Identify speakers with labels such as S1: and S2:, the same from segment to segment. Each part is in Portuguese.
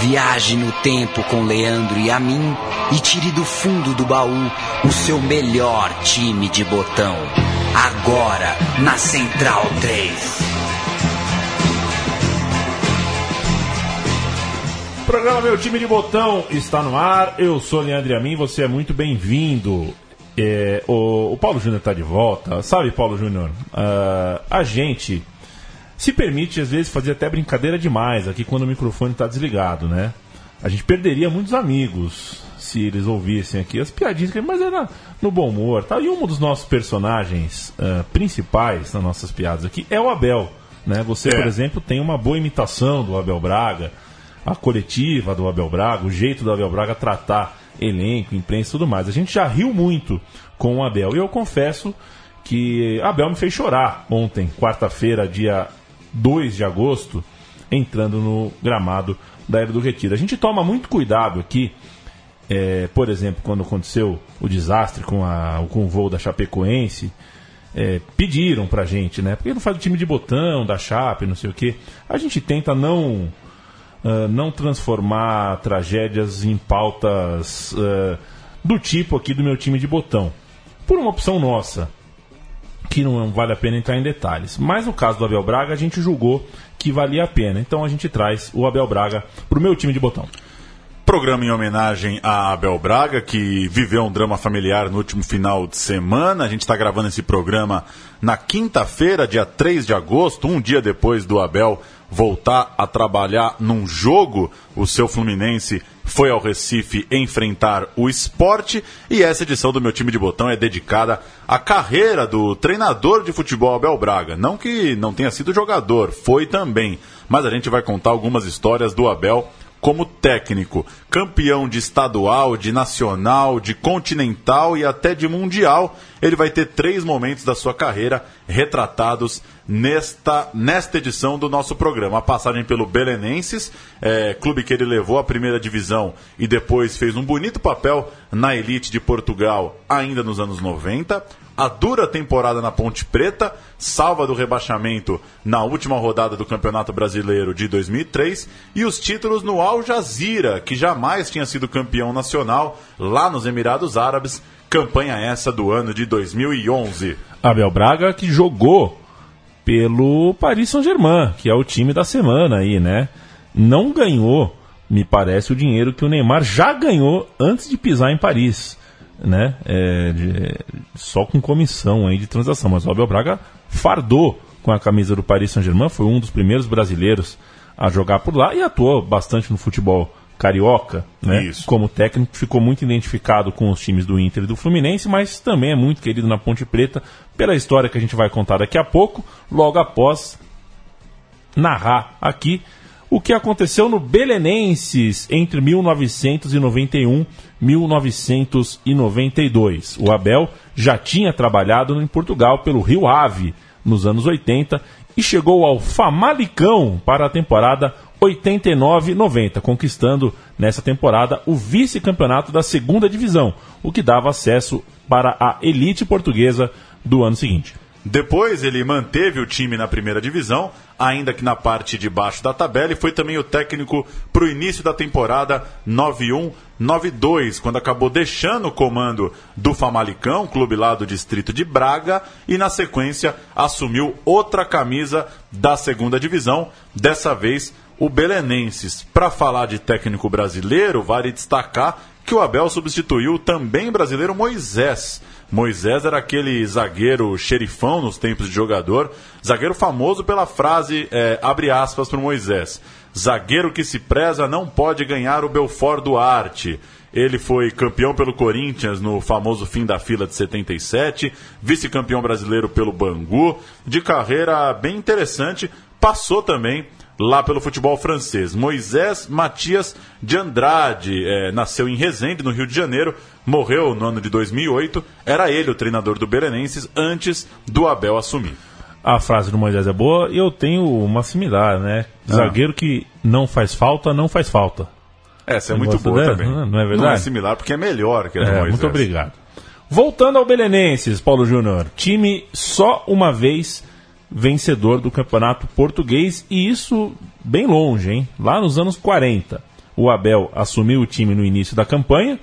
S1: Viaje no tempo com Leandro e a mim e tire do fundo do baú o seu melhor time de botão. Agora na Central 3.
S2: O programa Meu Time de Botão está no ar. Eu sou Leandro e a mim, você é muito bem-vindo. É, o, o, Paulo Júnior está de volta. Sabe, Paulo Júnior, uh, a gente se permite, às vezes, fazer até brincadeira demais aqui quando o microfone está desligado, né? A gente perderia muitos amigos se eles ouvissem aqui as piadinhas, mas era no bom humor. Tá? E um dos nossos personagens uh, principais nas nossas piadas aqui é o Abel. Né? Você, é. por exemplo, tem uma boa imitação do Abel Braga, a coletiva do Abel Braga, o jeito do Abel Braga tratar elenco, imprensa e tudo mais. A gente já riu muito com o Abel. E eu confesso que Abel me fez chorar ontem, quarta-feira, dia 2 de agosto, entrando no gramado da Era do Retiro. A gente toma muito cuidado aqui, é, por exemplo, quando aconteceu o desastre com, a, com o voo da Chapecoense, é, pediram pra gente, né? Porque não faz o time de botão da Chape, não sei o quê. A gente tenta não, uh, não transformar tragédias em pautas uh, do tipo aqui do meu time de botão. Por uma opção nossa que não vale a pena entrar em detalhes. Mas no caso do Abel Braga, a gente julgou que valia a pena. Então a gente traz o Abel Braga para o meu time de botão.
S3: Programa em homenagem a Abel Braga, que viveu um drama familiar no último final de semana. A gente está gravando esse programa na quinta-feira, dia 3 de agosto, um dia depois do Abel voltar a trabalhar num jogo. O seu Fluminense foi ao Recife enfrentar o esporte e essa edição do meu time de botão é dedicada à carreira do treinador de futebol Abel Braga. Não que não tenha sido jogador, foi também, mas a gente vai contar algumas histórias do Abel como técnico, campeão de estadual, de nacional, de continental e até de mundial. Ele vai ter três momentos da sua carreira retratados nesta, nesta edição do nosso programa. A passagem pelo Belenenses, é, clube que ele levou à primeira divisão e depois fez um bonito papel na elite de Portugal, ainda nos anos 90 a dura temporada na Ponte Preta, salva do rebaixamento na última rodada do Campeonato Brasileiro de 2003 e os títulos no Al Jazeera, que jamais tinha sido campeão nacional lá nos Emirados Árabes, campanha essa do ano de 2011.
S2: Abel Braga que jogou pelo Paris Saint-Germain, que é o time da semana aí, né? Não ganhou, me parece, o dinheiro que o Neymar já ganhou antes de pisar em Paris né? É, de, só com comissão aí de transação. Mas o Abel Braga fardou com a camisa do Paris Saint-Germain, foi um dos primeiros brasileiros a jogar por lá e atuou bastante no futebol carioca, né? Isso. Como técnico, ficou muito identificado com os times do Inter e do Fluminense, mas também é muito querido na Ponte Preta pela história que a gente vai contar daqui a pouco, logo após narrar aqui o que aconteceu no Belenenses entre 1991 e 1992. O Abel já tinha trabalhado em Portugal pelo Rio Ave nos anos 80 e chegou ao Famalicão para a temporada 89-90, conquistando nessa temporada o vice-campeonato da segunda divisão, o que dava acesso para a elite portuguesa do ano seguinte.
S3: Depois ele manteve o time na primeira divisão, ainda que na parte de baixo da tabela, e foi também o técnico para o início da temporada 91-92, quando acabou deixando o comando do Famalicão, clube lá do distrito de Braga, e na sequência assumiu outra camisa da segunda divisão, dessa vez o Belenenses. Para falar de técnico brasileiro, vale destacar que o Abel substituiu também brasileiro Moisés Moisés era aquele zagueiro xerifão nos tempos de jogador, zagueiro famoso pela frase, é, abre aspas para Moisés, zagueiro que se preza não pode ganhar o Belfort Duarte. Ele foi campeão pelo Corinthians no famoso fim da fila de 77, vice-campeão brasileiro pelo Bangu, de carreira bem interessante, passou também lá pelo futebol francês. Moisés Matias de Andrade é, nasceu em Resende, no Rio de Janeiro, morreu no ano de 2008. Era ele o treinador do Belenenses antes do Abel assumir.
S2: A frase do Moisés é boa e eu tenho uma similar, né? Ah. Zagueiro que não faz falta, não faz falta.
S3: Essa é muito boa também. Não é verdade? Não é similar porque é melhor que a do é, Moisés.
S2: Muito obrigado. Voltando ao Belenenses, Paulo Júnior. Time só uma vez vencedor do campeonato português e isso bem longe, hein? Lá nos anos 40. o Abel assumiu o time no início da campanha,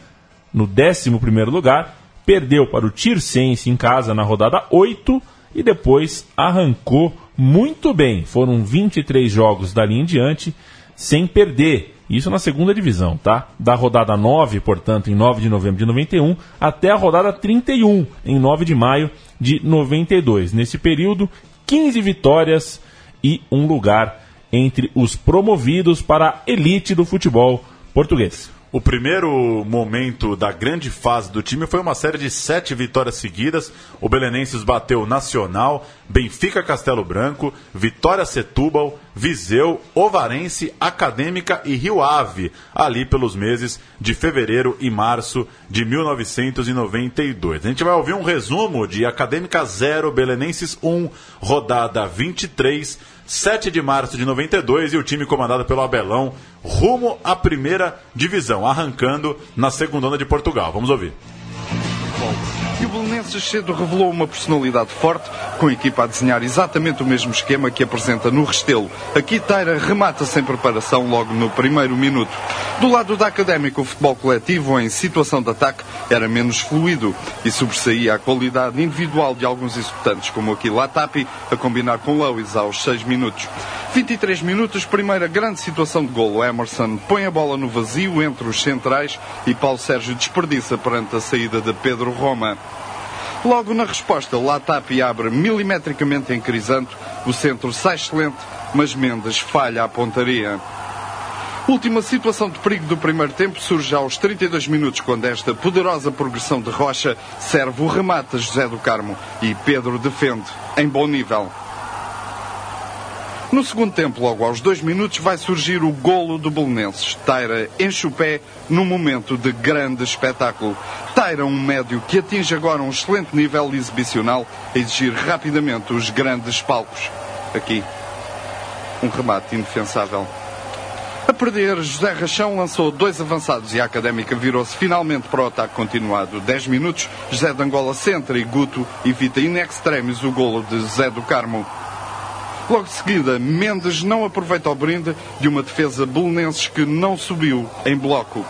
S2: no 11 lugar, perdeu para o Tirsense em casa na rodada 8 e depois arrancou muito bem. Foram 23 jogos dali em diante sem perder. Isso na segunda divisão, tá? Da rodada 9, portanto, em 9 de novembro de 91, até a rodada 31, em 9 de maio de 92. Nesse período, 15 vitórias e um lugar entre os promovidos para a elite do futebol português.
S3: O primeiro momento da grande fase do time foi uma série de sete vitórias seguidas. O Belenenses bateu Nacional, Benfica Castelo Branco, Vitória Setúbal, Viseu, Ovarense, Acadêmica e Rio Ave, ali pelos meses de fevereiro e março de 1992. A gente vai ouvir um resumo de Acadêmica 0, Belenenses 1, rodada 23 7 de março de 92 e o time comandado pelo Abelão rumo à primeira divisão, arrancando na segunda onda de Portugal. Vamos ouvir.
S4: Belenenses cedo revelou uma personalidade forte, com a equipa a desenhar exatamente o mesmo esquema que apresenta no Restelo. Aqui Taira remata sem preparação logo no primeiro minuto. Do lado da Académica, o futebol coletivo em situação de ataque era menos fluido e sobressaía a qualidade individual de alguns executantes, como aqui Latapi, a combinar com Lewis aos 6 minutos. 23 minutos, primeira grande situação de golo. Emerson põe a bola no vazio entre os centrais e Paulo Sérgio desperdiça perante a saída de Pedro Roma. Logo na resposta, Latapi abre milimetricamente em Crisanto, o centro sai excelente, mas Mendes falha a pontaria. Última situação de perigo do primeiro tempo surge aos 32 minutos, quando esta poderosa progressão de Rocha serve o remate a José do Carmo e Pedro defende em bom nível. No segundo tempo, logo aos dois minutos, vai surgir o golo do Belenenses. Taira enche o pé num momento de grande espetáculo. Taira, um médio que atinge agora um excelente nível exibicional, a exigir rapidamente os grandes palcos. Aqui, um remate indefensável. A perder, José Rachão lançou dois avançados e a Académica virou-se finalmente para o ataque continuado. 10 minutos, José de Angola centra e Guto evita in extremis o golo de José do Carmo. Logo de seguida, Mendes não aproveita o brinde de uma defesa belenenses que não subiu em bloco.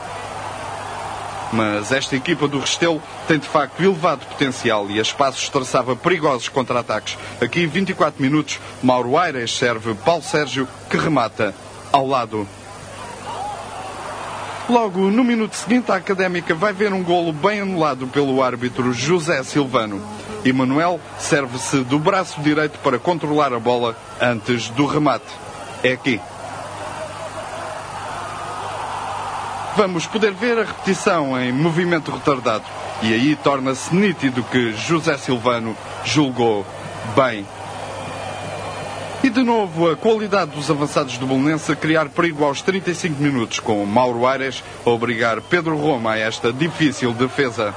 S4: Mas esta equipa do Restelo tem de facto elevado potencial e a espaços traçava perigosos contra-ataques. Aqui, 24 minutos, Mauro Aires serve Paulo Sérgio, que remata ao lado Logo, no minuto seguinte, a Académica vai ver um golo bem anulado pelo árbitro José Silvano. Emanuel serve-se do braço direito para controlar a bola antes do remate. É aqui. Vamos poder ver a repetição em movimento retardado. E aí torna-se nítido que José Silvano julgou bem e de novo a qualidade dos avançados do Bolonense a criar perigo aos 35 minutos, com Mauro Aires a obrigar Pedro Roma a esta difícil defesa.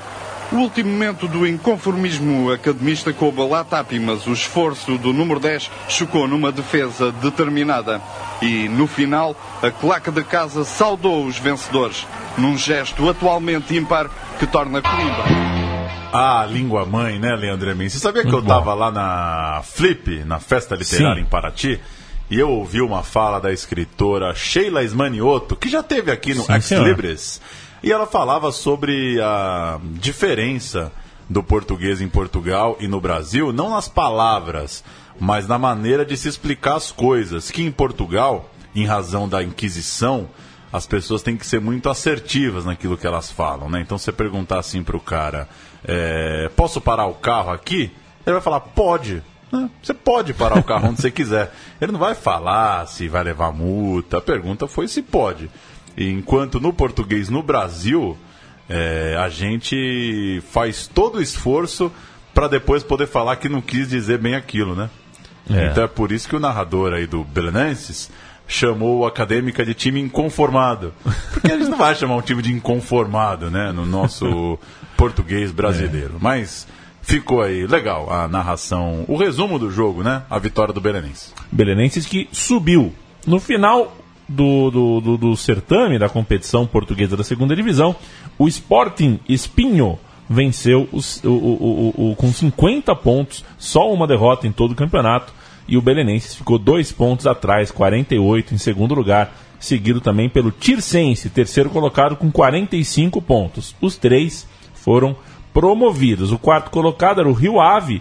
S4: O último momento do inconformismo academista coube a Latapi, mas o esforço do número 10 chocou numa defesa determinada. E, no final, a claca da casa saudou os vencedores, num gesto atualmente ímpar que torna Coimbra
S3: a língua mãe, né, Leandro Emin? Você sabia que Muito eu estava lá na Flip, na festa literária Sim. em Paraty? E eu ouvi uma fala da escritora Sheila Esmanioto, que já teve aqui no Sim, Ex Libris. E ela falava sobre a diferença do português em Portugal e no Brasil, não nas palavras, mas na maneira de se explicar as coisas. Que em Portugal, em razão da Inquisição, as pessoas têm que ser muito assertivas naquilo que elas falam, né? Então, você perguntar assim para o cara, é, posso parar o carro aqui? Ele vai falar, pode. Né? Você pode parar o carro onde você quiser. Ele não vai falar se vai levar multa. A pergunta foi se pode. Enquanto no português no Brasil, é, a gente faz todo o esforço para depois poder falar que não quis dizer bem aquilo, né? É. Então é por isso que o narrador aí do Belenenses chamou o Acadêmica de time inconformado. Porque eles não vão chamar um time de inconformado, né? No nosso português brasileiro. É. Mas ficou aí legal a narração, o resumo do jogo, né? A vitória do Belenenses.
S2: Belenenses que subiu. No final do, do, do, do certame da competição portuguesa da segunda divisão, o Sporting Espinho venceu o, o, o, com 50 pontos, só uma derrota em todo o campeonato e o Belenenses ficou dois pontos atrás, 48 em segundo lugar, seguido também pelo Tirsense, terceiro colocado com 45 pontos. Os três foram promovidos. O quarto colocado era o Rio Ave,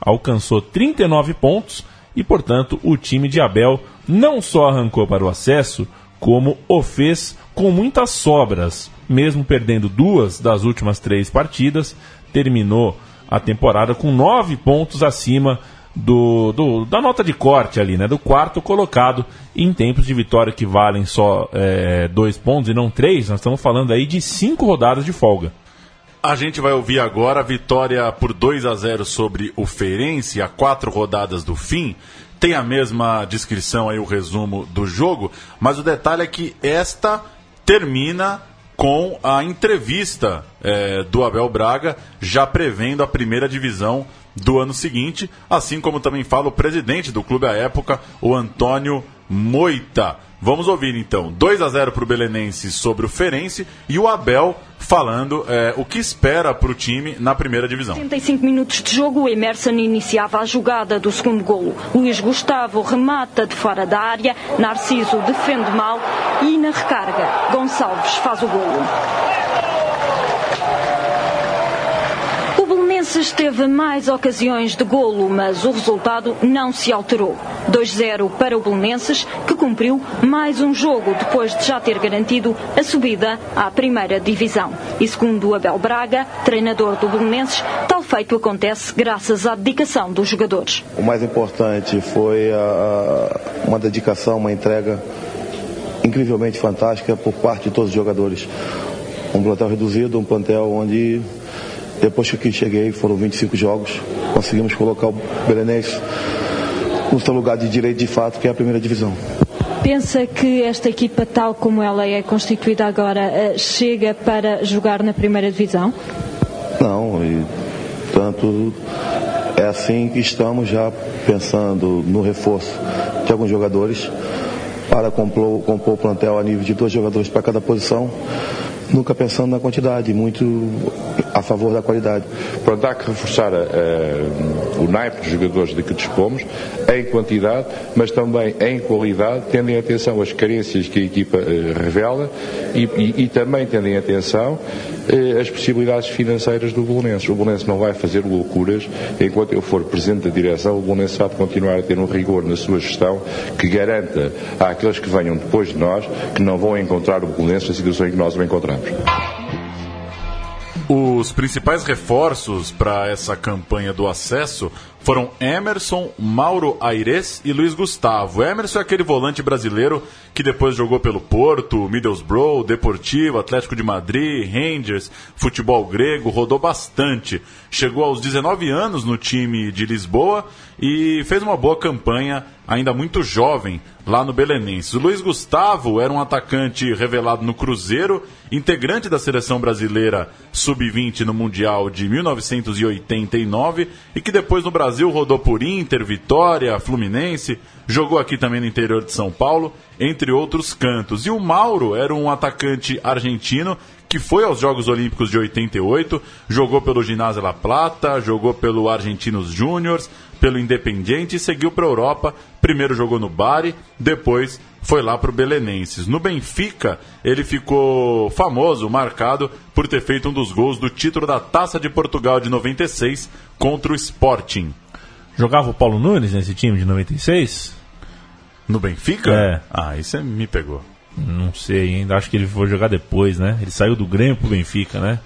S2: alcançou 39 pontos e, portanto, o time de Abel não só arrancou para o acesso, como o fez com muitas sobras, mesmo perdendo duas das últimas três partidas, terminou a temporada com nove pontos acima do, do, da nota de corte ali, né? Do quarto colocado em tempos de vitória que valem só é, dois pontos e não três. Nós estamos falando aí de cinco rodadas de folga.
S3: A gente vai ouvir agora a vitória por 2 a 0 sobre o Feirense, a quatro rodadas do fim. Tem a mesma descrição aí, o resumo do jogo, mas o detalhe é que esta termina com a entrevista é, do Abel Braga, já prevendo a primeira divisão do ano seguinte, assim como também fala o presidente do clube à época, o Antônio Moita. Vamos ouvir então 2 a 0 para o Belenense sobre o Ferense e o Abel falando é, o que espera para o time na primeira divisão.
S5: 35 minutos de jogo, o Emerson iniciava a jogada do segundo golo. Luís Gustavo remata de fora da área, Narciso defende mal e na recarga Gonçalves faz o golo. Belenenses teve mais ocasiões de golo, mas o resultado não se alterou. 2-0 para o Belenenses, que cumpriu mais um jogo depois de já ter garantido a subida à primeira divisão. E segundo Abel Braga, treinador do Belenenses, tal feito acontece graças à dedicação dos jogadores.
S6: O mais importante foi a, uma dedicação, uma entrega incrivelmente fantástica por parte de todos os jogadores. Um plantel reduzido, um plantel onde depois que cheguei, foram 25 jogos, conseguimos colocar o Belenense no seu lugar de direito de fato, que é a primeira divisão.
S5: Pensa que esta equipa, tal como ela é constituída agora, eh, chega para jogar na primeira divisão?
S6: Não, e tanto é assim que estamos já pensando no reforço de alguns jogadores para compor, compor o plantel a nível de dois jogadores para cada posição nunca pensando na quantidade, muito a favor da qualidade.
S7: Portanto, há que reforçar uh, o naipe de jogadores de que dispomos, em quantidade, mas também em qualidade, tendo em atenção as carências que a equipa uh, revela e, e, e, também tendo em atenção uh, as possibilidades financeiras do Bolonense. O Bolonense não vai fazer loucuras enquanto eu for presidente da direção, o Bolonense vai continuar a ter um rigor na sua gestão que garanta àqueles que venham depois de nós que não vão encontrar o Bolonense na situação em que nós o encontramos.
S3: Os principais reforços para essa campanha do acesso foram Emerson, Mauro Aires e Luiz Gustavo. Emerson é aquele volante brasileiro que depois jogou pelo Porto, Middlesbrough, Deportivo, Atlético de Madrid, Rangers, futebol grego, rodou bastante. Chegou aos 19 anos no time de Lisboa e fez uma boa campanha, ainda muito jovem, lá no Belenenses. O Luiz Gustavo era um atacante revelado no Cruzeiro, integrante da seleção brasileira sub-20 no Mundial de 1989 e que depois no Brasil rodou por Inter, Vitória, Fluminense, jogou aqui também no interior de São Paulo, entre outros cantos. E o Mauro era um atacante argentino que foi aos Jogos Olímpicos de 88, jogou pelo Ginásio La Plata, jogou pelo Argentinos Júniors, pelo Independiente e seguiu para a Europa. Primeiro jogou no Bari, depois foi lá para o Belenenses. No Benfica, ele ficou famoso, marcado por ter feito um dos gols do título da Taça de Portugal de 96 contra o Sporting.
S2: Jogava o Paulo Nunes nesse time de 96?
S3: No Benfica?
S2: É.
S3: Ah, isso me pegou.
S2: Não sei ainda, acho que ele foi jogar depois, né? Ele saiu do Grêmio pro Benfica, né?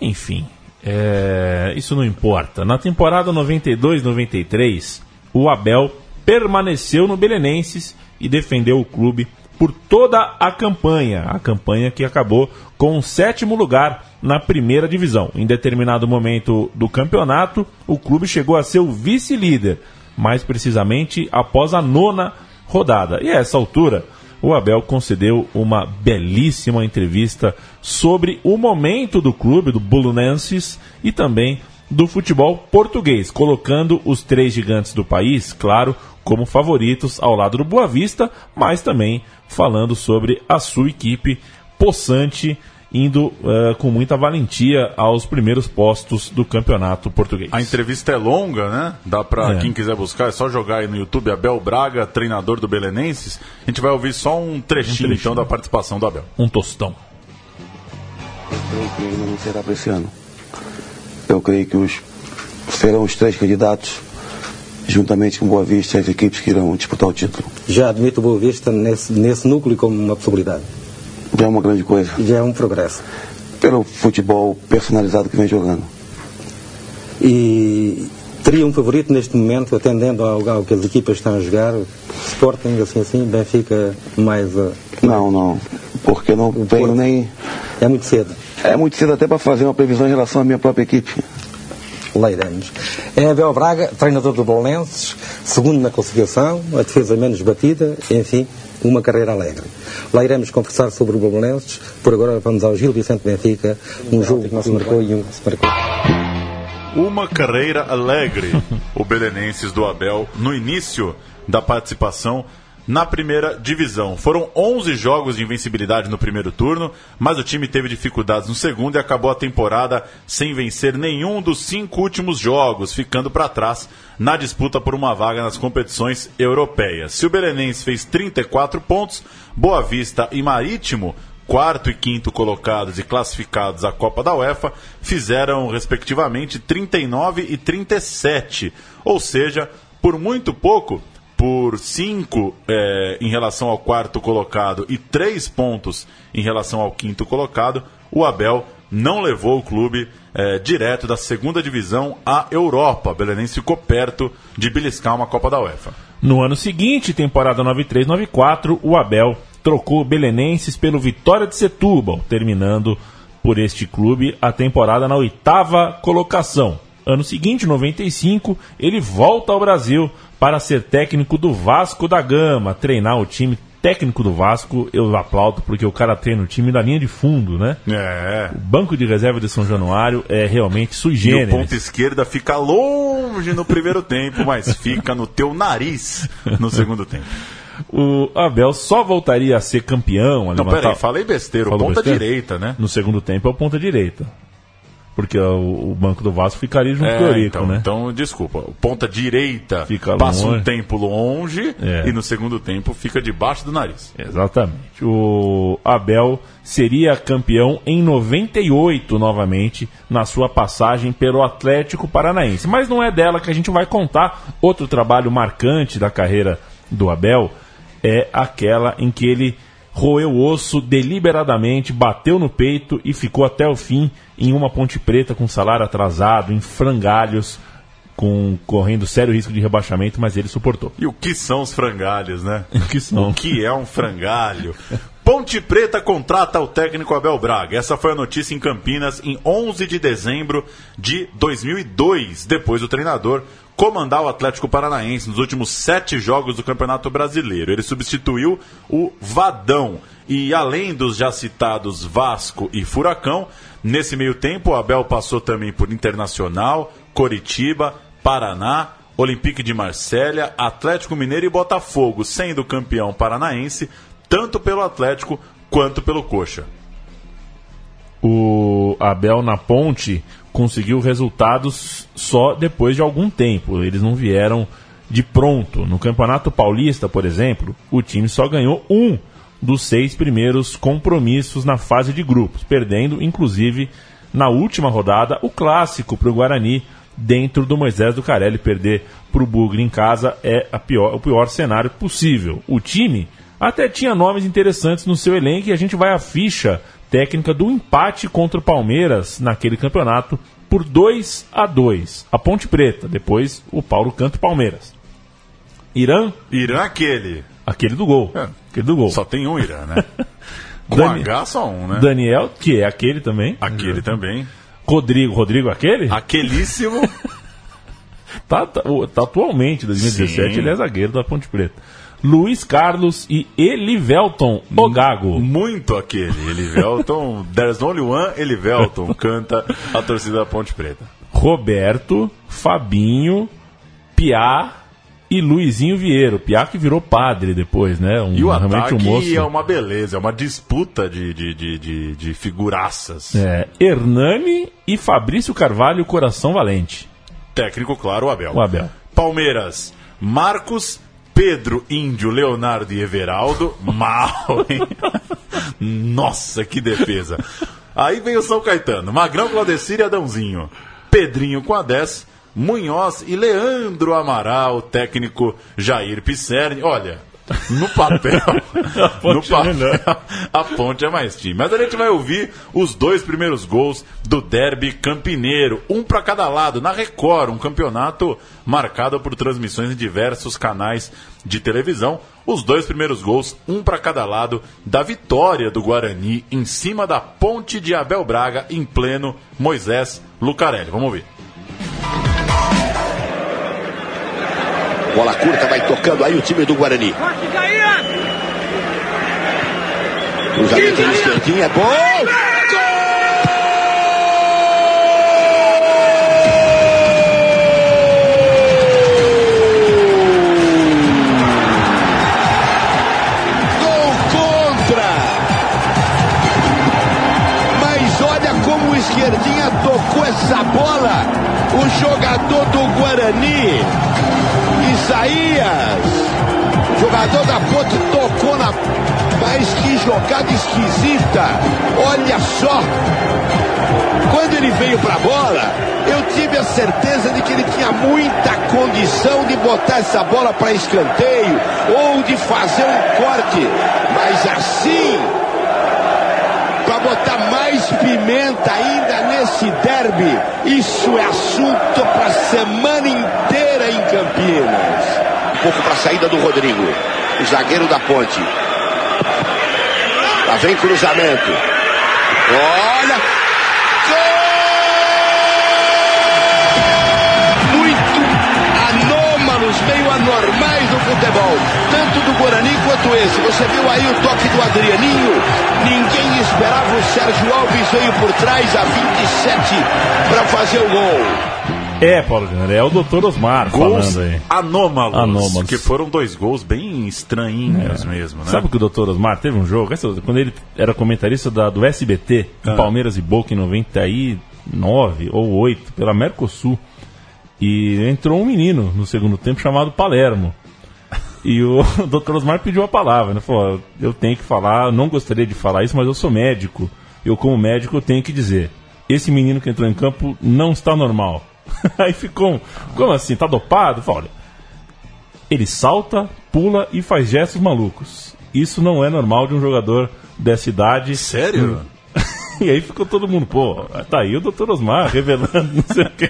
S2: Enfim, é, isso não importa. Na temporada 92-93, o Abel permaneceu no Belenenses e defendeu o clube por toda a campanha. A campanha que acabou com o sétimo lugar na primeira divisão. Em determinado momento do campeonato, o clube chegou a ser o vice-líder, mais precisamente após a nona rodada. E a essa altura, o Abel concedeu uma belíssima entrevista sobre o momento do clube, do Bolonenses, e também do futebol português, colocando os três gigantes do país, claro, como favoritos ao lado do Boa Vista, mas também falando sobre a sua equipe possante indo uh, com muita valentia aos primeiros postos do campeonato português.
S3: A entrevista é longa, né? Dá pra
S2: É.
S3: quem quiser buscar, é só jogar aí no YouTube Abel Braga, treinador do Belenenses. A gente vai ouvir só um trechinho,
S2: trechinho.
S3: então da participação do Abel.
S2: Um tostão.
S6: Eu creio que ainda não será para esse ano. Eu creio que os, serão os três candidatos, juntamente com Boa Vista, as equipes que irão disputar o título.
S8: Já admito o Boa Vista nesse, nesse núcleo como uma possibilidade.
S6: Já é uma grande coisa.
S8: Já é um progresso.
S6: Pelo futebol personalizado que vem jogando.
S8: E teria um favorito neste momento, atendendo ao, ao que as equipas estão a jogar, Sporting, assim assim, Benfica, mais. uh,
S6: Não, não. Porque não venho nem.
S8: é muito cedo.
S6: É muito cedo até para fazer uma previsão em relação à minha própria equipe.
S8: Leiramos. É Abel Braga, treinador do Bolenses, segundo na classificação, a defesa menos batida, enfim, uma carreira alegre. Lá iremos conversar sobre o Bolenses, por agora vamos ao Gil Vicente Benfica, um jogo que não se marcou e um que se marcou.
S3: Uma carreira alegre, o Belenenses do Abel, no início da participação na primeira divisão. Foram 11 jogos de invencibilidade no primeiro turno, mas o time teve dificuldades no segundo e acabou a temporada sem vencer nenhum dos cinco últimos jogos, ficando para trás na disputa por uma vaga nas competições europeias. Se o Belenenses fez 34 pontos, Boa Vista e Marítimo quarto e quinto colocados e classificados à Copa da UEFA, fizeram, respectivamente, 39 e 37. Ou seja, por muito pouco, por 5 em relação ao quarto colocado e 3 pontos em relação ao quinto colocado, o Abel não levou o clube eh, direto da segunda divisão à Europa. Belenense ficou perto de beliscar uma Copa da UEFA.
S2: No ano seguinte, temporada 93-94, o Abel trocou Belenenses pelo Vitória de Setúbal, terminando por este clube a temporada na oitava colocação. Ano seguinte, 95, ele volta ao Brasil para ser técnico do Vasco da Gama, treinar o time técnico do Vasco. Eu aplaudo porque o cara treina o time da linha de fundo, né?
S3: É.
S2: O banco de reserva de São Januário é realmente sui
S3: E o
S2: generis.
S3: ponta esquerda fica longe no primeiro tempo, mas fica no teu nariz no segundo tempo.
S2: O Abel só voltaria a ser campeão. a
S3: Não,
S2: levantar-
S3: peraí, falei besteira. O
S2: Falou
S3: ponta
S2: besteira?
S3: direita, né?
S2: No segundo tempo é o ponta direita. Porque o, o banco do Vasco ficaria junto com o
S3: É,
S2: Eurico,
S3: então,
S2: né?
S3: então, desculpa. Ponta direita
S2: Fica
S3: passa um
S2: longe.
S3: tempo longe
S2: É.
S3: e no segundo tempo fica debaixo do nariz.
S2: Exatamente. O Abel seria campeão em 98 novamente na sua passagem pelo Atlético Paranaense. Mas não é dela que a gente vai contar. Outro trabalho marcante da carreira do Abel é aquela em que ele roeu o osso deliberadamente, bateu no peito e ficou até o fim em uma ponte preta com salário atrasado, em frangalhos, com correndo sério risco de rebaixamento, mas ele suportou.
S3: E o que são os frangalhos, né?
S2: O que são?
S3: O que é um frangalho? Ponte Preta contrata o técnico Abel Braga. Essa foi a notícia em Campinas em 11 de dezembro de 2002. Depois o treinador comandar o Atlético Paranaense nos últimos sete jogos do Campeonato Brasileiro. Ele substituiu o Vadão. E além dos já citados Vasco e Furacão, nesse meio tempo o Abel passou também por Internacional, Coritiba, Paraná, Olympique de Marselha, Atlético Mineiro e Botafogo, sendo campeão paranaense tanto pelo Atlético quanto pelo Coxa.
S2: o Abel na ponte conseguiu resultados só depois de algum tempo. Eles não vieram de pronto. No Campeonato Paulista, por exemplo, o time só ganhou um dos seis primeiros compromissos na fase de grupos, perdendo, inclusive, na última rodada, o clássico para o Guarani dentro do Moisés do Carelli. Perder para o Bugre em casa é a pior- o pior cenário possível. O time até tinha nomes interessantes no seu elenco e a gente vai à ficha técnica do empate contra o Palmeiras naquele campeonato por 2 a 2 A Ponte Preta, depois o Paulo Canto Palmeiras. Irã,
S3: Irã aquele.
S2: aquele do gol.
S3: É.
S2: Aquele do gol.
S3: Só tem um Irã, né? Com
S2: Dani-
S3: H só um, né?
S2: Daniel, que é aquele também.
S3: Aquele também.
S2: Rodrigo, Rodrigo aquele?
S3: Aquelíssimo.
S2: Tá, tá, tá atualmente, 2017,
S3: Sim.
S2: ele é zagueiro da Ponte Preta. Luiz Carlos e Elivelton Ogago.
S3: Muito aquele. Elivelton. There's only one Elivelton. Canta a torcida da Ponte Preta.
S2: Roberto, Fabinho, Piá e Luizinho Vieira. O Piá que virou padre depois, né? Um,
S3: E o
S2: realmente um moço.
S3: é uma beleza, é uma disputa de, de, de, de, de figuraças.
S2: É, Hernani e Fabrício Carvalho, Coração Valente.
S3: Técnico, claro, o Abel.
S2: O Abel.
S3: Palmeiras, Marcos, Pedro, Índio, Leonardo e Everaldo. Mal, hein? Nossa, que defesa. Aí vem o São Caetano, Magrão, Claudecir e Adãozinho. Pedrinho com a 10, Munhoz e Leandro Amaral, técnico Jair Pisserni. Olha, no papel, no
S2: é
S3: papel a ponte é mais time. Mas a gente vai ouvir os dois primeiros gols do Derby Campineiro, um para cada lado, na Record, um campeonato marcado por transmissões em diversos canais de televisão. Os dois primeiros gols, um para cada lado, da vitória do Guarani em cima da ponte de Abel Braga, em pleno Moisés Lucarelli. Vamos ouvir.
S9: Bola curta, vai tocando aí o time do Guarani. Cruzamento de esquerdinha, é! Gol contra! Mas olha como o esquerdinha tocou essa bola. O jogador Isaías, jogador da Ponte, tocou na. Mas que jogada esquisita! Olha só! Quando ele veio para a bola, eu tive a certeza de que ele tinha muita condição de botar essa bola para escanteio ou de fazer um corte. Mas assim, para botar mais pimenta ainda nesse derby. Isso é assunto para semana inteira em Campinas. Pouco para a saída do Rodrigo, o zagueiro da Ponte. Lá vem cruzamento. Olha! Muito anômalos, meio anormais no futebol. Tanto do Guarani quanto esse. Você viu aí o toque do Adrianinho? Ninguém esperava. O Sérgio Alves veio por trás a 27 para fazer o gol.
S2: É, Paulo Júnior, é o Dr. Osmar
S3: Gols
S2: falando aí.
S3: anômalos,
S2: Anômalos.
S3: que foram dois gols bem estranhinhos mesmo, né?
S2: Sabe que o Dr. Osmar teve um jogo, essa- quando ele era comentarista da- do SBT,
S3: Ah.
S2: Palmeiras e Boca em 99 ou 8, pela Mercosul. E entrou um menino no segundo tempo chamado Palermo. E o Dr. Osmar pediu a palavra, né? Falou, "Ó, eu tenho que falar, não gostaria de falar isso, mas eu sou médico. Eu, como médico, eu tenho que dizer. Esse menino que entrou em campo não está normal. Aí ficou, um, como assim? Tá dopado? Olha, ele salta, pula e faz gestos malucos. Isso não é normal de um jogador dessa idade.
S3: Sério?
S2: E aí ficou todo mundo, pô, tá aí o Dr. Osmar revelando, não sei o quê.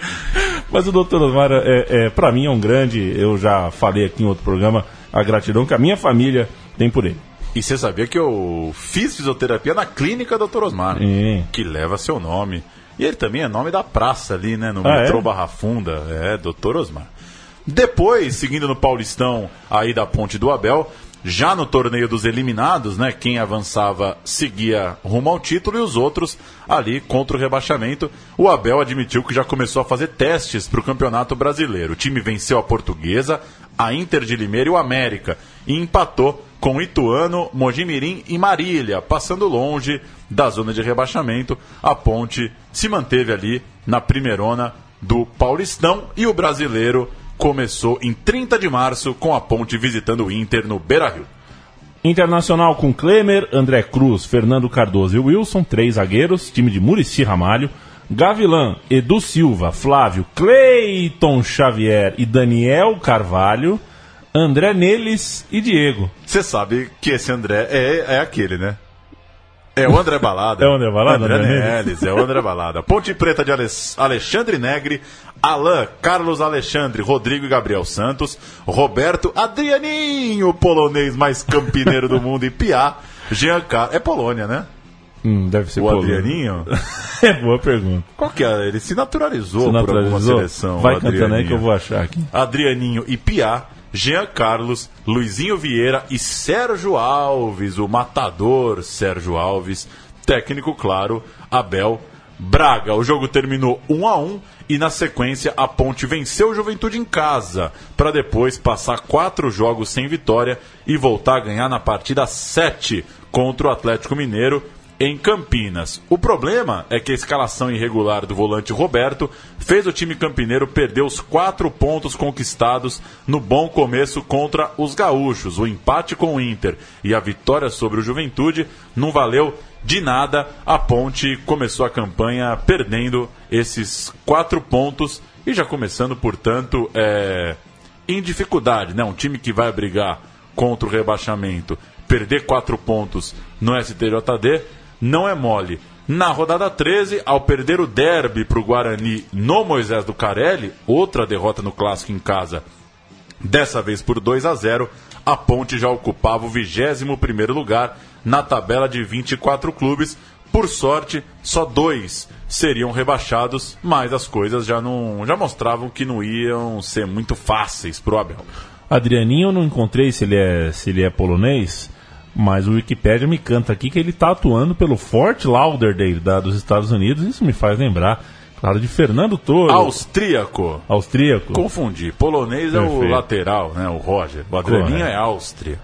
S2: Mas o Dr. Osmar, é, é, pra mim, é um grande, eu já falei aqui em outro programa, a gratidão que a minha família tem por ele.
S3: E você sabia que eu fiz fisioterapia na clínica Dr. Osmar, que leva seu nome. E ele também é nome da praça ali, né? No
S2: Ah,
S3: metrô
S2: é?
S3: Barra Funda. É, Dr. Osmar. Depois, seguindo no Paulistão aí da Ponte do Abel, já no torneio dos eliminados, né? Quem avançava seguia rumo ao título e os outros ali contra o rebaixamento. O Abel admitiu que já começou a fazer testes para o Campeonato Brasileiro. O time venceu a Portuguesa, a Inter de Limeira e o América e empatou com Ituano, Mojimirim e Marília, passando longe da zona de rebaixamento. A Ponte se manteve ali na primeirona do Paulistão e o brasileiro começou em 30 de março com a Ponte visitando o Inter no Beira-Rio.
S2: Internacional com Klemer, André Cruz, Fernando Cardoso e Wilson, três zagueiros, time de Murici Ramalho, Gavilã, Edu Silva, Flávio, Cleiton Xavier e Daniel Carvalho, André Neles e Diego.
S3: Você sabe que esse André é, é aquele, né? É o André Balada.
S2: É o André Balada,
S3: André
S2: André
S3: Neles, é o André Balada. Ponte Preta de Alex- Alexandre Negri, Alain, Carlos Alexandre, Rodrigo e Gabriel Santos, Roberto Adrianinho, polonês mais campineiro do mundo, e Piá, Giancarlo. É Polônia, né?
S2: Hum, deve ser
S3: O
S2: polonês.
S3: Adrianinho?
S2: É boa pergunta.
S3: Qual que é? Ele se naturalizou,
S2: Se
S3: por alguma
S2: naturalizou?
S3: seleção.
S2: Vai cantando aí que eu vou achar aqui.
S3: Adrianinho e Piá, Jean Carlos, Luizinho Vieira e Sérgio Alves, o matador Sérgio Alves, técnico, claro, Abel Braga. O jogo terminou 1 a 1 e na sequência a Ponte venceu o Juventude em casa, para depois passar quatro jogos sem vitória e voltar a ganhar na partida 7 contra o Atlético Mineiro em Campinas. O problema é que a escalação irregular do volante Roberto fez o time campineiro perder os quatro pontos conquistados no bom começo contra os gaúchos. O empate com o Inter e a vitória sobre o Juventude não valeu de nada. A Ponte começou a campanha perdendo esses quatro pontos e já começando, portanto, é, em dificuldade. Né? Um time que vai brigar contra o rebaixamento, perder quatro pontos no STJD não é mole. Na rodada 13, ao perder o derby para o Guarani no Moisés do Carelli, outra derrota no clássico em casa, dessa vez por 2 a 0, a Ponte já ocupava o 21 lugar na tabela de 24 clubes. Por sorte, só dois seriam rebaixados, mas as coisas já não já mostravam que não iam ser muito fáceis para o Abel.
S2: Adrianinho, eu não encontrei se ele é, se ele é polonês, mas o Wikipedia me canta aqui que ele está atuando pelo Fort Lauderdale da, dos Estados Unidos. Isso me faz lembrar, claro, de Fernando Toro.
S3: Austríaco.
S2: Austríaco.
S3: Confundi. Polonês é o
S2: Perfeito.
S3: lateral, né? O Roger. O
S2: Correto.
S3: é Áustria.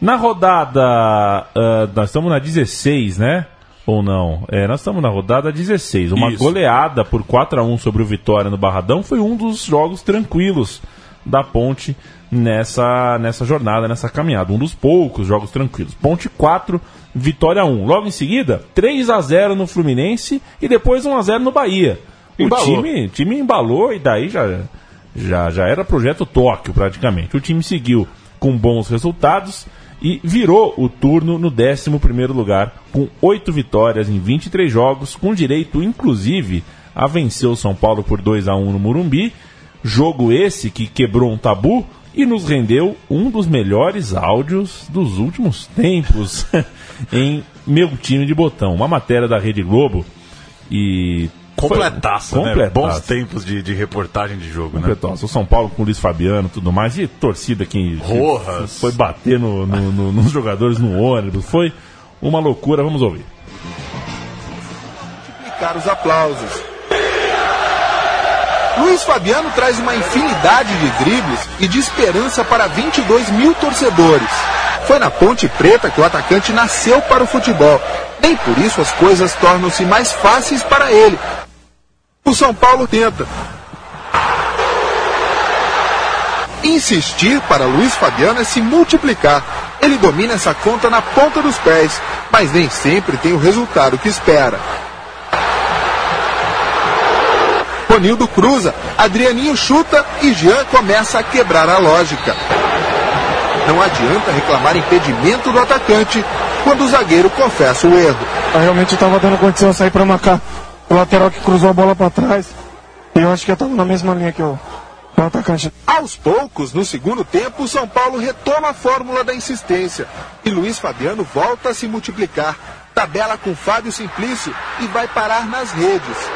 S2: Na rodada. ah, nós estamos na 16, né? Ou não? É, nós estamos na rodada 16. Uma
S3: Isso.
S2: goleada por 4 a 1 sobre o Vitória no Barradão foi um dos jogos tranquilos da Ponte nessa, nessa jornada, nessa caminhada. Um dos poucos jogos tranquilos. Ponte 4, Vitória 1. Logo em seguida, 3 a 0 no Fluminense e depois 1 a 0 no Bahia. O
S3: Embalou.
S2: time, time embalou e daí já, já, já era projeto Tóquio praticamente. O time seguiu com bons resultados e virou o turno no 11 lugar, com 8 vitórias em 23 jogos, com direito inclusive a vencer o São Paulo por 2 a 1 no Morumbi. Jogo esse que quebrou um tabu e nos rendeu um dos melhores áudios dos últimos tempos em Meu Time de Botão. Uma matéria da Rede Globo e.
S3: Completaça,
S2: Foi-
S3: né?
S2: completaça.
S3: Bons tempos de, de reportagem de jogo, né?
S2: O São Paulo com o Luiz Fabiano e tudo mais. E torcida que, que
S3: Rojas.
S2: foi bater no- no- no- nos jogadores no ônibus. Foi uma loucura. Vamos ouvir.
S10: multiplicar os aplausos. Luiz Fabiano traz uma infinidade de dribles e de esperança para 22 mil torcedores. Foi na Ponte Preta que o atacante nasceu para o futebol. Nem por isso as coisas tornam-se mais fáceis para ele. O São Paulo tenta. Insistir para Luiz Fabiano é se multiplicar. Ele domina essa conta na ponta dos pés, mas nem sempre tem o resultado que espera. Ronildo cruza, Adrianinho chuta e Jean começa a quebrar a lógica. Não adianta reclamar impedimento do atacante quando o zagueiro confessa o erro.
S11: Eu realmente estava dando condição de sair para marcar o lateral que cruzou a bola para trás. E eu acho que eu estava na mesma linha que o, o atacante.
S10: Aos poucos, no segundo tempo, o São Paulo retoma a fórmula da insistência e Luiz Fabiano volta a se multiplicar. Tabela com Fábio Simplício e vai parar nas redes.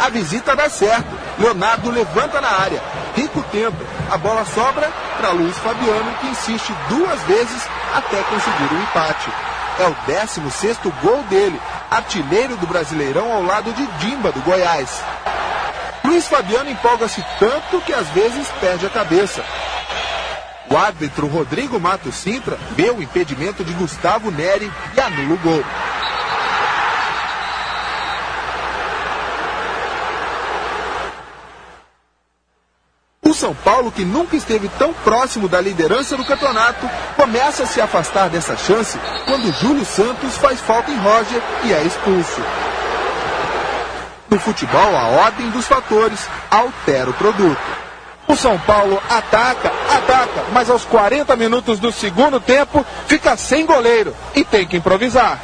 S10: A visita dá certo. Leonardo levanta na área. Rico tenta. A bola sobra para Luiz Fabiano, que insiste duas vezes até conseguir o empate. É o 16 gol dele, artilheiro do Brasileirão ao lado de Dimba, do Goiás. Luiz Fabiano empolga-se tanto que às vezes perde a cabeça. O árbitro Rodrigo Matos Sintra vê o impedimento de Gustavo Neri e anula o gol. O São Paulo, que nunca esteve tão próximo da liderança do campeonato, começa a se afastar dessa chance quando Júlio Santos faz falta em Roger e é expulso. No futebol, a ordem dos fatores altera o produto. O São Paulo ataca, ataca, mas aos 40 minutos do segundo tempo fica sem goleiro e tem que improvisar.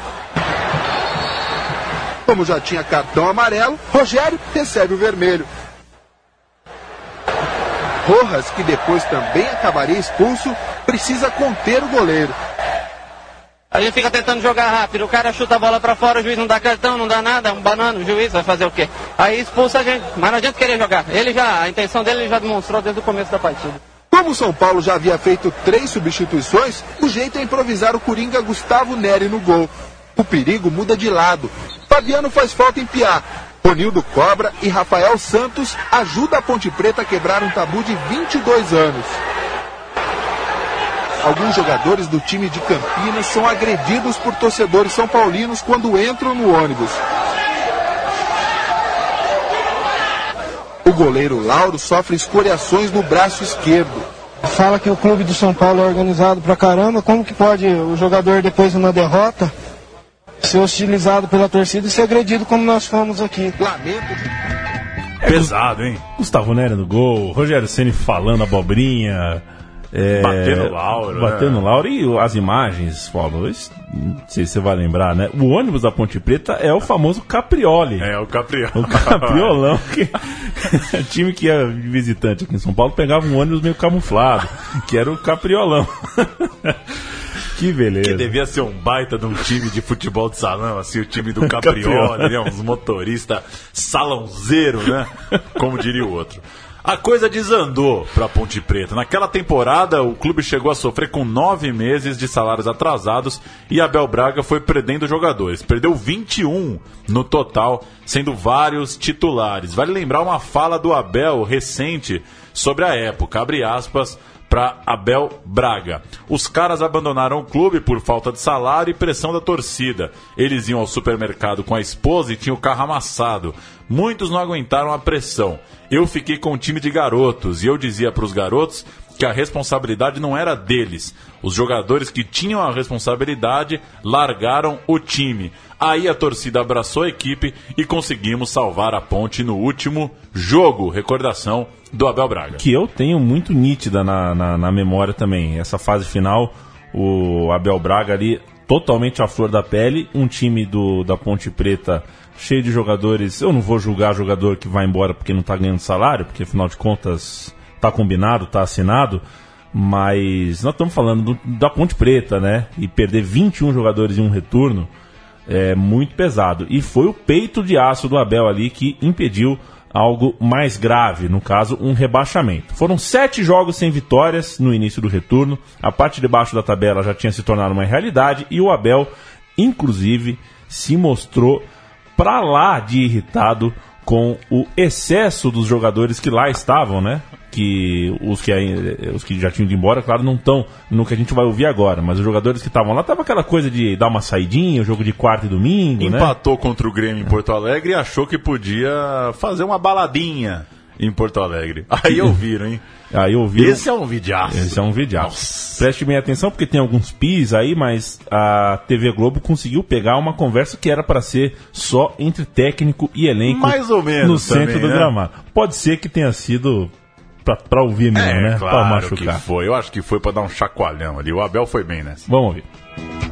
S10: Como já tinha cartão amarelo, Rogério recebe o vermelho. Rojas, que depois também acabaria expulso, precisa conter o goleiro.
S12: A gente fica tentando jogar rápido, o cara chuta a bola pra fora, o juiz não dá cartão, não dá nada, um banano, o juiz vai fazer o quê? Aí expulsa a gente, mas não adianta querer jogar. Ele já, a intenção dele ele já demonstrou desde o começo da partida.
S10: Como o São Paulo já havia feito três substituições, o jeito é improvisar o Coringa Gustavo Neri no gol. O perigo muda de lado. Fabiano faz falta em Piá. Ronildo Cobra e Rafael Santos ajuda a Ponte Preta a quebrar um tabu de 22 anos. Alguns jogadores do time de Campinas são agredidos por torcedores são paulinos quando entram no ônibus. O goleiro Lauro sofre escoriações no braço esquerdo.
S11: Fala que o clube do São Paulo é organizado pra caramba. Como que pode o jogador, depois de uma derrota, ser hostilizado pela torcida e ser agredido como nós fomos aqui?
S10: Lamento.
S2: Pesado, hein? Gustavo Nery no gol, Rogério Ceni falando abobrinha. É,
S3: Batendo Lauro,
S2: Batendo
S3: né?
S2: Lauro. E as imagens, Paulo, isso, não sei se você vai lembrar, né? O ônibus da Ponte Preta é o famoso Caprioli.
S3: É, o Caprioli.
S2: O Capriolão, que o time que ia visitante aqui em São Paulo pegava um ônibus meio camuflado, que era o Capriolão. que beleza.
S3: Que devia ser um baita de um time de futebol de salão, assim, o time do Caprioli, né? uns motoristas salãozeiro, né? Como diria o outro. A coisa desandou para Ponte Preta. Naquela temporada, o clube chegou a sofrer com nove meses de salários atrasados e Abel Braga foi perdendo jogadores. Perdeu 21 no total, sendo vários titulares. Vale lembrar uma fala do Abel recente sobre a época, abre aspas, para Abel Braga. Os caras abandonaram o clube por falta de salário e pressão da torcida. Eles iam ao supermercado com a esposa e tinham o carro amassado. Muitos não aguentaram a pressão. Eu fiquei com um time de garotos e eu dizia para os garotos que a responsabilidade não era deles. Os jogadores que tinham a responsabilidade largaram o time. Aí a torcida abraçou a equipe e conseguimos salvar a ponte no último jogo. Recordação do Abel Braga.
S2: que eu tenho muito nítida na, na, na memória também. Essa fase final, o Abel Braga ali totalmente à flor da pele, um time do, da Ponte Preta cheio de jogadores. Eu não vou julgar jogador que vai embora porque não está ganhando salário, porque afinal de contas está combinado, está assinado. Mas nós estamos falando do- da Ponte Preta, né? E perder 21 jogadores em um retorno é muito pesado. E foi o peito de aço do Abel ali que impediu algo mais grave, no caso, um rebaixamento. Foram sete jogos sem vitórias no início do retorno, a parte de baixo da tabela já tinha se tornado uma realidade e o Abel, inclusive, se mostrou pra lá de irritado com o excesso dos jogadores que lá estavam, né? Que os que, os que já tinham ido embora, claro, não estão no que a gente vai ouvir agora, mas os jogadores que estavam lá, tava aquela coisa de dar uma saidinha, jogo de quarta e domingo, né?
S3: Empatou contra o Grêmio em Porto Alegre e achou que podia fazer uma baladinha em Porto Alegre. Aí ouviram, hein?
S2: Aí ouviram.
S3: Esse é um videaço.
S2: Esse é um videaço. Preste bem atenção porque tem alguns pis aí, mas a TV Globo conseguiu pegar uma conversa que era para ser só entre técnico e elenco.
S3: Mais ou menos
S2: No centro
S3: também,
S2: do
S3: né?
S2: gramado. Pode ser que tenha sido pra, pra ouvir mesmo,
S3: É,
S2: né? pra
S3: claro que
S2: machucar.
S3: foi. Eu acho que foi pra dar um chacoalhão ali. O Abel foi bem nessa.
S2: Vamos ouvir.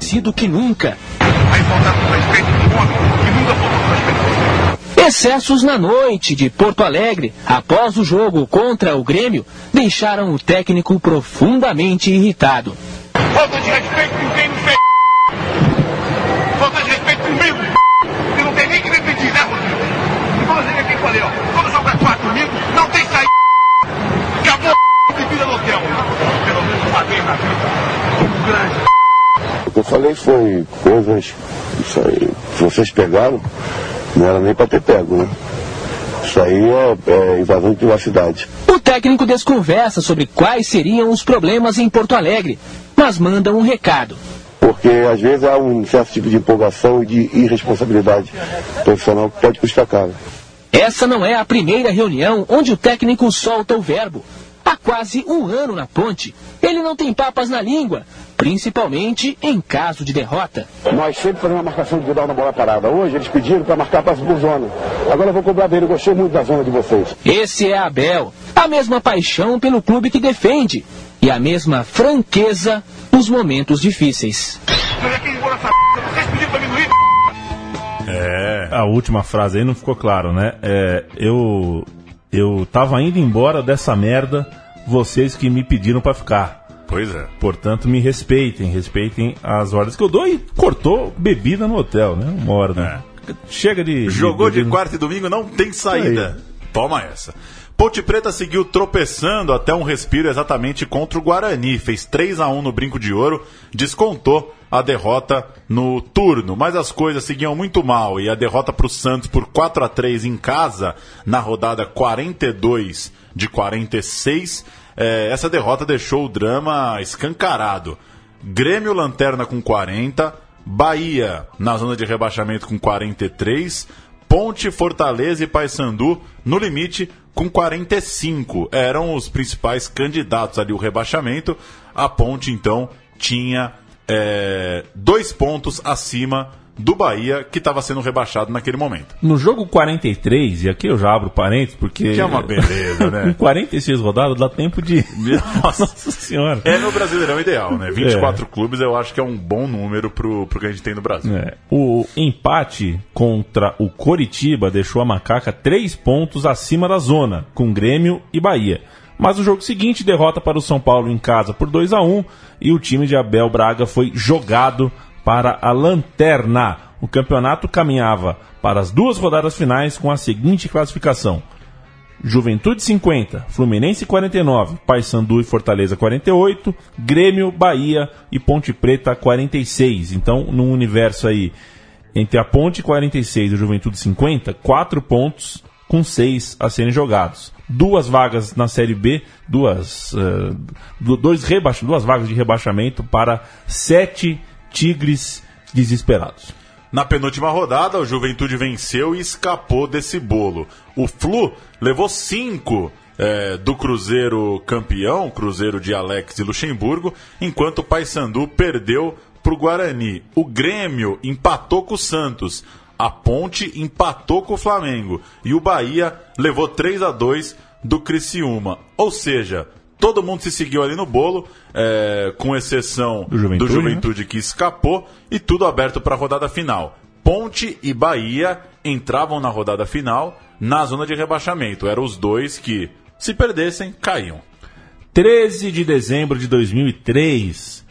S13: Sido que nunca. Excessos na noite de Porto Alegre, após o jogo contra o Grêmio, deixaram o técnico profundamente irritado.
S14: Falta de respeito com quem não fez. Falta de respeito comigo. E não tem nem que me pedir, né, Rodrigo? E vamos ver quem falei, ó. Quando jogar quatro comigo, não tem saída. Acabou a bebida no hotel. Pelo menos uma vez na vida. Um grande.
S15: O que eu falei foi coisas. Isso aí, vocês pegaram, não era nem para ter pego, né? Isso aí é, é invasão de privacidade.
S13: O técnico desconversa sobre quais seriam os problemas em Porto Alegre, mas manda um recado.
S15: Porque às vezes há um certo tipo de empolgação e de irresponsabilidade profissional que pode custar caro.
S13: Essa não é a primeira reunião onde o técnico solta o verbo. Há quase um ano na ponte, ele não tem papas na língua, principalmente em caso de derrota.
S15: Nós sempre fazemos uma marcação individual na bola parada. Hoje eles pediram para marcar passe por zona. Agora eu vou cobrar dele. Eu gostei muito da zona de vocês.
S13: Esse é Abel, a mesma paixão pelo clube que defende e a mesma franqueza nos momentos difíceis.
S3: É.
S2: A última frase aí não ficou claro, né? É, eu, eu tava indo embora dessa merda, vocês que me pediram pra ficar.
S3: Pois é.
S2: Portanto, me respeitem, respeitem as ordens que eu dou e cortou bebida no hotel, né? Uma hora, né? Chega de.
S3: Jogou de
S2: de-
S3: quarta e domingo, não tem saída. Toma essa. Ponte Preta seguiu tropeçando até um respiro exatamente contra o Guarani. Fez 3 a 1 no Brinco de Ouro, descontou a derrota no turno, mas as coisas seguiam muito mal e a derrota para o Santos por 4 a 3 em casa na rodada 42 de 46. Eh, essa derrota deixou o drama escancarado. Grêmio Lanterna com 40, Bahia na zona de rebaixamento com 43, Ponte, Fortaleza e Paysandu no limite com 45. Eram os principais candidatos ali o rebaixamento. A Ponte então tinha é, dois pontos acima do Bahia, que estava sendo rebaixado naquele momento.
S2: No jogo 43, e aqui eu já abro parênteses, porque.
S3: Que é uma beleza, né?
S2: Com 46 rodadas dá tempo de. Nossa Senhora.
S3: É no Brasileirão ideal, né? 24 clubes eu acho que é um bom número pro, pro que a gente tem no Brasil.
S2: É. O empate contra o Coritiba deixou a Macaca três pontos acima da zona, com Grêmio e Bahia. Mas o jogo seguinte, derrota para o São Paulo em casa por 2 a 1 e o time de Abel Braga foi jogado para a lanterna. O campeonato caminhava para as duas rodadas finais com a seguinte classificação: Juventude 50, Fluminense 49, Paysandu e Fortaleza 48, Grêmio, Bahia e Ponte Preta 46. Então, num universo aí entre a Ponte 46 e o Juventude 50, quatro pontos com seis a serem jogados. Duas vagas na Série B, duas, uh, dois rebaixa, duas vagas de rebaixamento para sete Tigres desesperados.
S3: Na penúltima rodada, o Juventude venceu e escapou desse bolo. O Flu levou cinco é, do Cruzeiro campeão, Cruzeiro de Alex e Luxemburgo, enquanto o Paysandu perdeu para o Guarani. O Grêmio empatou com o Santos. A Ponte empatou com o Flamengo. E o Bahia levou 3 a 2 do Criciúma. Ou seja, todo mundo se seguiu ali no bolo, é, com exceção
S2: do Juventude,
S3: do Juventude que escapou, e tudo aberto para a rodada final. Ponte e Bahia entravam na rodada final na zona de rebaixamento. Eram os dois que, se perdessem, caíam.
S2: 13 de dezembro de 2003.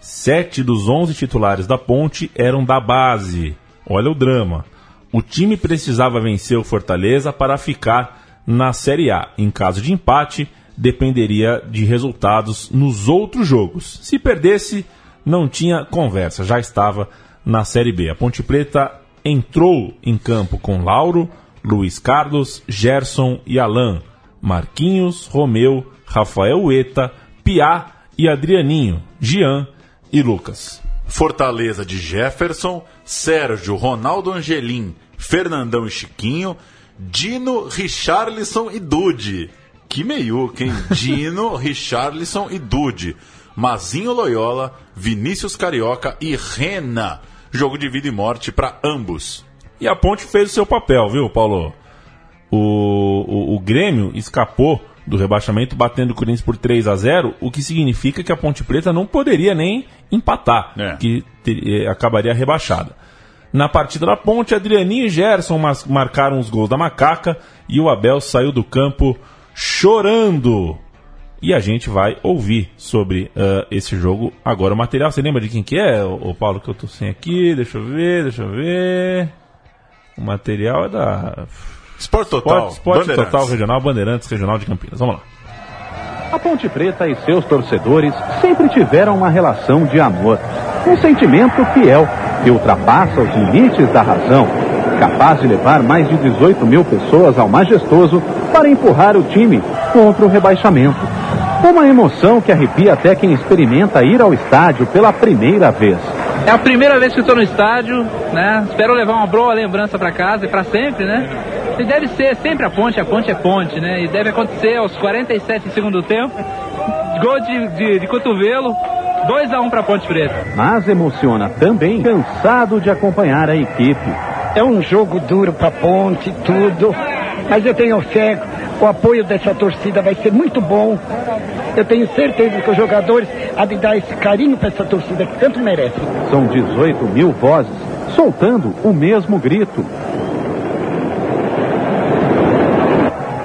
S2: Sete dos 11 titulares da Ponte eram da base. Olha o drama. O time precisava vencer o Fortaleza para ficar na Série A. Em caso de empate, dependeria de resultados nos outros jogos. Se perdesse, não tinha conversa, já estava na Série B. A Ponte Preta entrou em campo com Lauro, Luiz Carlos, Gerson e Alain, Marquinhos, Romeu, Rafael Eta, Piá e Adrianinho, Gian e Lucas.
S3: Fortaleza de Jefferson, Sérgio, Ronaldo Angelim, Fernandão e Chiquinho, Dino, Richarlison e Dude. Que meiuca, hein? Dino, Richarlison e Dude. Mazinho Loyola, Vinícius Carioca e Rena. Jogo de vida e morte para ambos.
S2: E a Ponte fez o seu papel, viu, Paulo? O, o, o Grêmio escapou do rebaixamento batendo o Corinthians por 3 a 0 o que significa que a Ponte Preta não poderia nem empatar,
S3: É.
S2: que ter- eh, acabaria rebaixada. Na partida da Ponte, Adrianinho e Gerson marcaram os gols da Macaca e o Abel saiu do campo chorando. E a gente vai ouvir sobre ah, esse jogo agora. O material, você lembra de quem que é, o Paulo, que eu tô sem aqui? Deixa eu ver, deixa eu ver. O material é da
S3: Esporte Total.
S2: Esporte, Esporte
S3: Bandeirantes.
S2: Total Regional, Bandeirantes Regional de Campinas. Vamos lá.
S16: A Ponte Preta e seus torcedores sempre tiveram uma relação de amor. Um sentimento fiel que ultrapassa os limites da razão, capaz de levar mais de 18 mil pessoas ao majestoso para empurrar o time contra o rebaixamento. Uma emoção que arrepia até quem experimenta ir ao estádio pela primeira vez.
S17: É a primeira vez que estou no estádio, né? Espero levar uma boa lembrança para casa e para sempre, né? E deve ser sempre a ponte, a ponte é ponte, né? E deve acontecer aos 47 do segundo tempo. Gol de, de, de cotovelo, 2 a 1 para Ponte Preta.
S16: Mas emociona também cansado de acompanhar a equipe.
S18: É um jogo duro para Ponte, tudo. Mas eu tenho fé, o apoio dessa torcida vai ser muito bom. Eu tenho certeza que os jogadores há de dar esse carinho para essa torcida que tanto merece.
S16: São 18 mil vozes soltando o mesmo grito.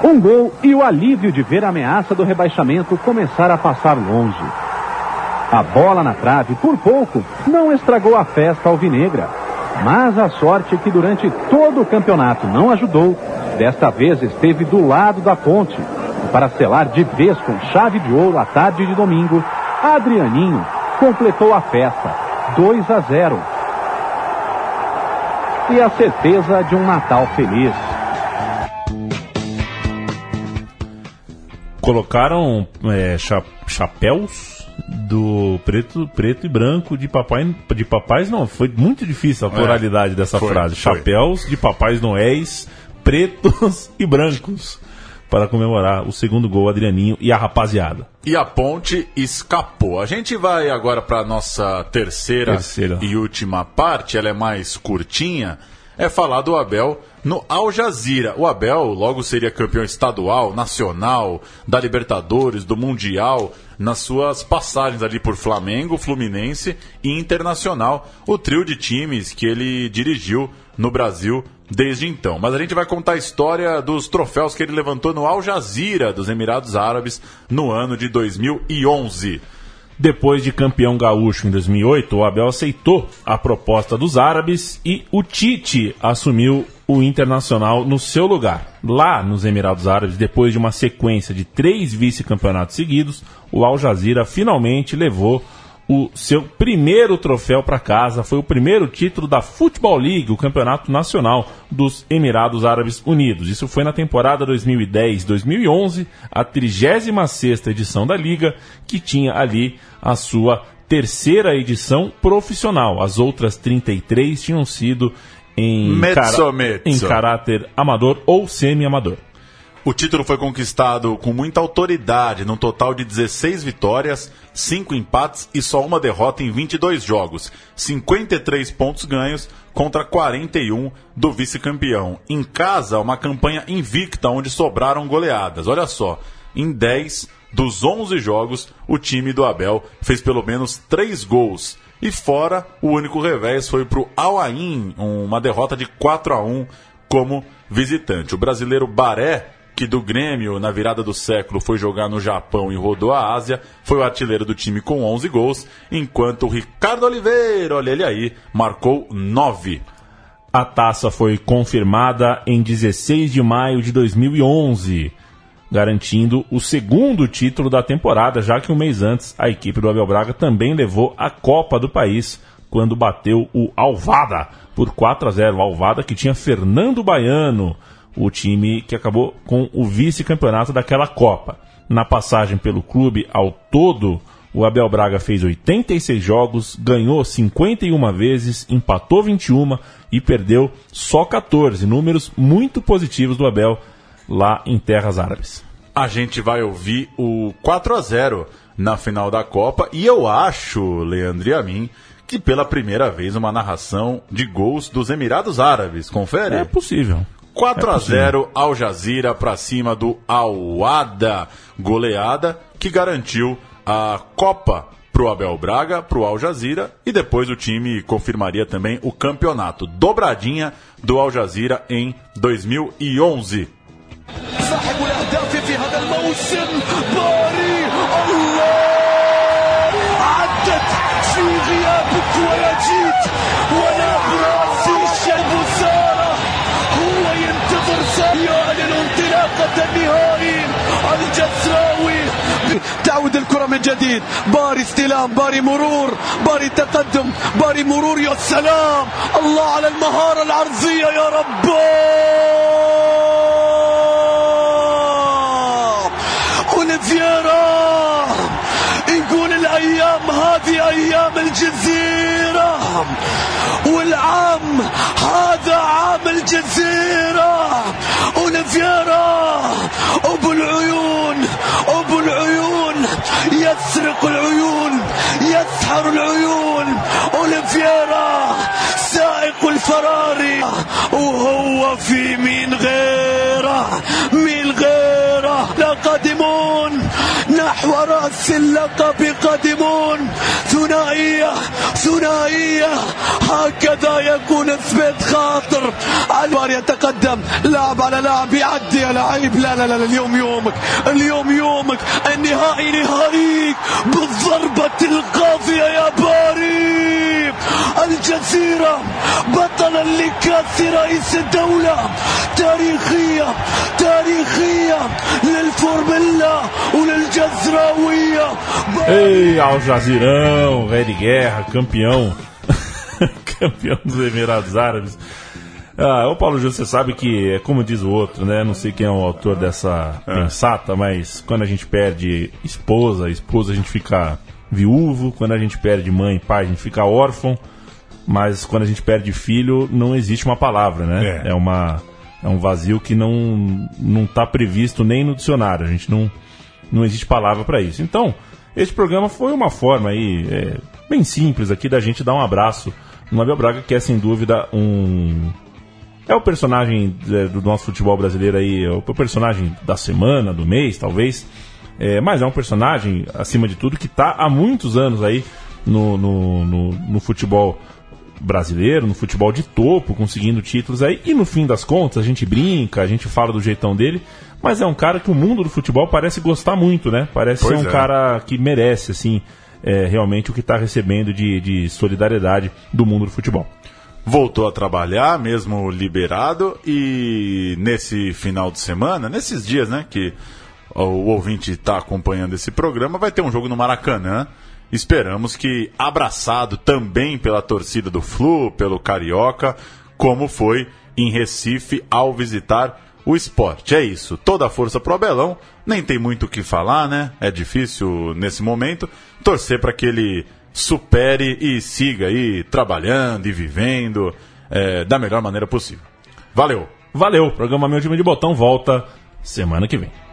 S16: Um gol e o alívio de ver a ameaça do rebaixamento começar a passar longe. A bola na trave, por pouco, não estragou a festa alvinegra. Mas a sorte que durante todo o campeonato não ajudou Desta vez esteve do lado da ponte. Para selar de vez com chave de ouro a tarde de domingo, Adrianinho completou a festa. 2 a 0. E a certeza de um Natal feliz.
S2: Colocaram é, cha chapéus do preto, preto e branco de papai de papais não. Foi muito difícil a pluralidade é, dessa
S3: foi,
S2: frase.
S3: foi.
S2: chapéus de papais noéis pretos e brancos para comemorar o segundo gol Adrianinho e a rapaziada.
S3: E a ponte escapou. A gente vai agora para nossa terceira,
S2: terceira.
S3: e última parte ela é mais curtinha. É falar do Abel no Al Jazeera. O Abel logo seria campeão estadual, nacional, da Libertadores, do Mundial, nas suas passagens ali por Flamengo, Fluminense e Internacional, o trio de times que ele dirigiu no Brasil desde então. Mas a gente vai contar a história dos troféus que ele levantou no Al Jazeera dos Emirados Árabes no ano de 2011.
S2: Depois de campeão gaúcho em 2008, o Abel aceitou a proposta dos árabes e o Tite assumiu o Internacional no seu lugar. Lá nos Emirados Árabes, depois de uma sequência de três vice-campeonatos seguidos, o Al Jazeera finalmente levou o seu primeiro troféu para casa. Foi o primeiro título da Football League, o campeonato nacional dos Emirados Árabes Unidos. Isso foi na temporada 2010-2011, a 36 edição da liga, que tinha ali a sua terceira edição profissional. As outras 33 tinham sido em,
S3: mezzo,
S2: em caráter amador ou semi-amador.
S3: O título foi conquistado com muita autoridade, num total de 16 vitórias, 5 empates e só uma derrota em 22 jogos. 53 pontos ganhos contra 41 do vice-campeão. Em casa, uma campanha invicta onde sobraram goleadas. Olha só, em 10 dos 11 jogos, o time do Abel fez pelo menos 3 gols. E fora, o único revés foi para o Al Ain, uma derrota de 4 a 1 como visitante. O brasileiro Baré que do Grêmio, na virada do século, foi jogar no Japão e rodou a Ásia, foi o artilheiro do time com 11 gols, enquanto o Ricardo Oliveira, olha ele aí, marcou 9.
S2: A taça foi confirmada em 16 de maio de 2011, garantindo o segundo título da temporada, já que um mês antes a equipe do Abel Braga também levou a Copa do país quando bateu o Alvada por 4 a 0. O Alvada que tinha Fernando Baiano, o time que acabou com o vice-campeonato daquela Copa. Na passagem pelo clube ao todo, o Abel Braga fez 86 jogos, ganhou 51 vezes, empatou 21 e perdeu só 14. Números muito positivos do Abel lá em terras árabes.
S3: A gente vai ouvir o 4 a 0 na final da Copa e eu acho, Leandro e a mim, que pela primeira vez uma narração de gols dos Emirados Árabes. Confere?
S2: É possível.
S3: 4 a 0 Al Jazeera para cima do Al-Wada, goleada que garantiu a Copa pro Abel Braga, pro Al Jazeera e depois o time confirmaria também o campeonato. Dobradinha do Al Jazeera em 2011.
S19: من جديد. باري استلام باري مرور باري تقدم باري مرور. يا سلام! الله على المهارة العرضية يا رب! اوليفيرا الأيام هذه أيام الجزيرة. والعام هذا عام الجزيرة. اوليفيرا أبو العيون أبو العيون. يسرق العيون يسحر العيون. اوليفيرا سائق الفراري. وهو في مين غيره مين غيره. لقادمون نحو رأس اللقب قادمون ثنائية ثنائية. هكذا يكون اثبات خاطر. البار يتقدم. لاعب على لاعب يعدي يا لعيب لا لا لا اليوم يومك. اليوم يومك. النهائي نهائيك بالضربة القاضية يا باري الجزيرة بطلا لكأس رئيس الدولة. تاريخية تاريخية للفورميلا وللجزراوية
S2: Ei, Al Jazirão, velho de guerra, campeão. campeão dos Emirados Árabes. Ah, ô Paulo Júlio, você sabe que é como diz o outro, né? Não sei quem é o autor dessa pensata, mas quando a gente perde esposa, esposa a gente fica viúvo, quando a gente perde mãe, pai, a gente fica órfão, mas quando a gente perde filho, não existe uma palavra, né? É, uma é um vazio que não não está previsto nem no dicionário. A gente não não existe palavra para isso. Então, este programa foi uma forma aí é, bem simples aqui da gente dar um abraço no Abel Braga, que é sem dúvida um é o personagem é, do nosso futebol brasileiro aí, é o personagem da semana, do mês, talvez. É, mas é um personagem, acima de tudo, que está há muitos anos aí no, no, no, no futebol brasileiro, no futebol de topo, conseguindo títulos aí. E no fim das contas, a gente brinca, a gente fala do jeitão dele, mas é um cara que o mundo do futebol parece gostar muito, né? Parece
S3: Pois
S2: ser um
S3: é.
S2: cara que merece, assim, é, realmente o que está recebendo de, de solidariedade do mundo do futebol.
S3: Voltou a trabalhar, mesmo liberado, e nesse final de semana, nesses dias, né, que o ouvinte está acompanhando esse programa, vai ter um jogo no Maracanã. Esperamos que abraçado também pela torcida do Flu, pelo Carioca, como foi em Recife ao visitar o esporte. É isso, toda a força pro Abelão, nem tem muito o que falar, né? É difícil nesse momento. Torcer para que ele supere e siga aí trabalhando e vivendo é, da melhor maneira possível. Valeu!
S2: Valeu, programa Meu Time de Botão volta semana que vem.